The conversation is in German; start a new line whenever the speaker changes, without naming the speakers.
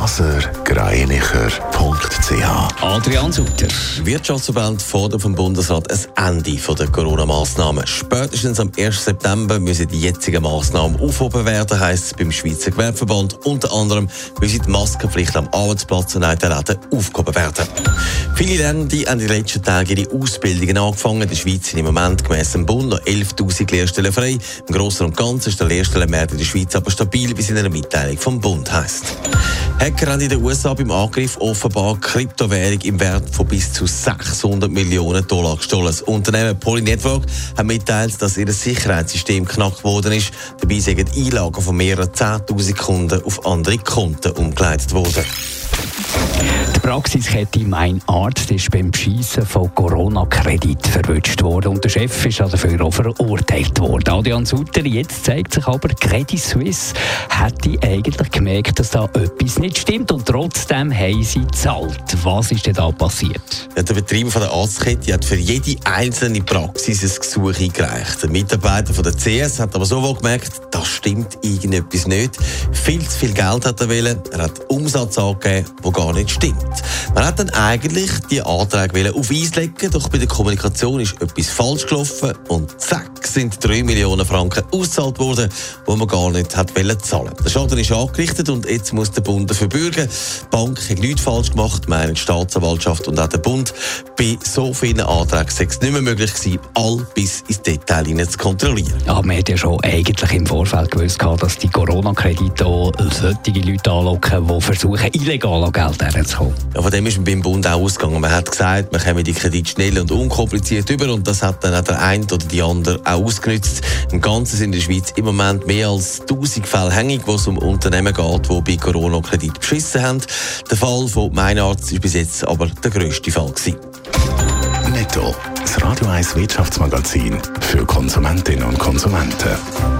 blasergreinicher.ch
Adrian Sutter. Wirtschaftsverband fordert vom Bundesrat ein Ende der Corona-Massnahmen. Spätestens am 1. September müssen die jetzigen Massnahmen aufgehoben werden, heisst es beim Schweizer Gewerbeverband. Unter anderem müssen die Maskenpflicht am Arbeitsplatz und in den Läden aufgehoben werden. Viele Lernende haben in den letzten Tagen ihre Ausbildungen angefangen. In der Schweiz sind im Moment gemäss dem Bund noch 11.000 Lehrstellen frei. Im Großen und Ganzen ist der Lehrstellenmarkt in der Schweiz aber stabil, wie es in einer Mitteilung vom Bund heisst. Hacker haben in den USA beim Angriff offenbar Kryptowährung im Wert von bis zu 600 Millionen Dollar gestohlen. Das Unternehmen Poly Network hat mitteilt, dass ihr Sicherheitssystem knackt worden ist. Dabei sind Einlagen von mehreren 10.000 Kunden auf andere Konten umgeleitet worden.
Die Praxiskette Mein Arzt ist beim Beschissen von Corona-Kredit verwünscht worden und der Chef ist dafür auch verurteilt worden. Adrian Sutter, jetzt zeigt sich aber, Credit Suisse hätte eigentlich gemerkt, dass da etwas nicht stimmt und trotzdem haben sie gezahlt. Was ist denn da passiert?
Ja, der Betreiber von der Arztkette hat für jede einzelne Praxis ein Gesuch eingereicht. Der Mitarbeiter von der CS hat aber sofort gemerkt, da stimmt irgendetwas nicht. Viel zu viel Geld hat er wollen. Er hat Umsatz angegeben, der gar nicht stimmt. Man hat dann eigentlich die Anträge auf Eis legen, doch bei der Kommunikation ist etwas falsch gelaufen und zack sind 3 Millionen Franken ausgezahlt worden, die man gar nicht hat zahlen Der Schaden ist angerichtet und jetzt muss der Bund dafür bürgen. Die Bank hat nichts falsch gemacht, meinen die Staatsanwaltschaft und auch der Bund. Bei so vielen Anträgen sei es nicht mehr möglich gewesen, all bis ins Detail zu kontrollieren.
Ja, man hat ja schon eigentlich im Vorfeld gewusst, dass die Corona-Kredite solche Leute anlocken, die versuchen, illegal an Geld herzukommen.
Ja, dem ist man beim Bund auch ausgegangen. Man hat gesagt, man komme die Kredit schnell und unkompliziert über und das hat dann auch der eine oder die andere auch ausgenutzt. Im Ganzen sind in der Schweiz im Moment mehr als 1000 Fälle hängig, wo es um Unternehmen geht, die bei Corona-Kredit beschissen haben. Der Fall von Meinarzt ist bis jetzt aber der grösste Fall gewesen.
Netto, das Radio 1 Wirtschaftsmagazin für Konsumentinnen und Konsumenten.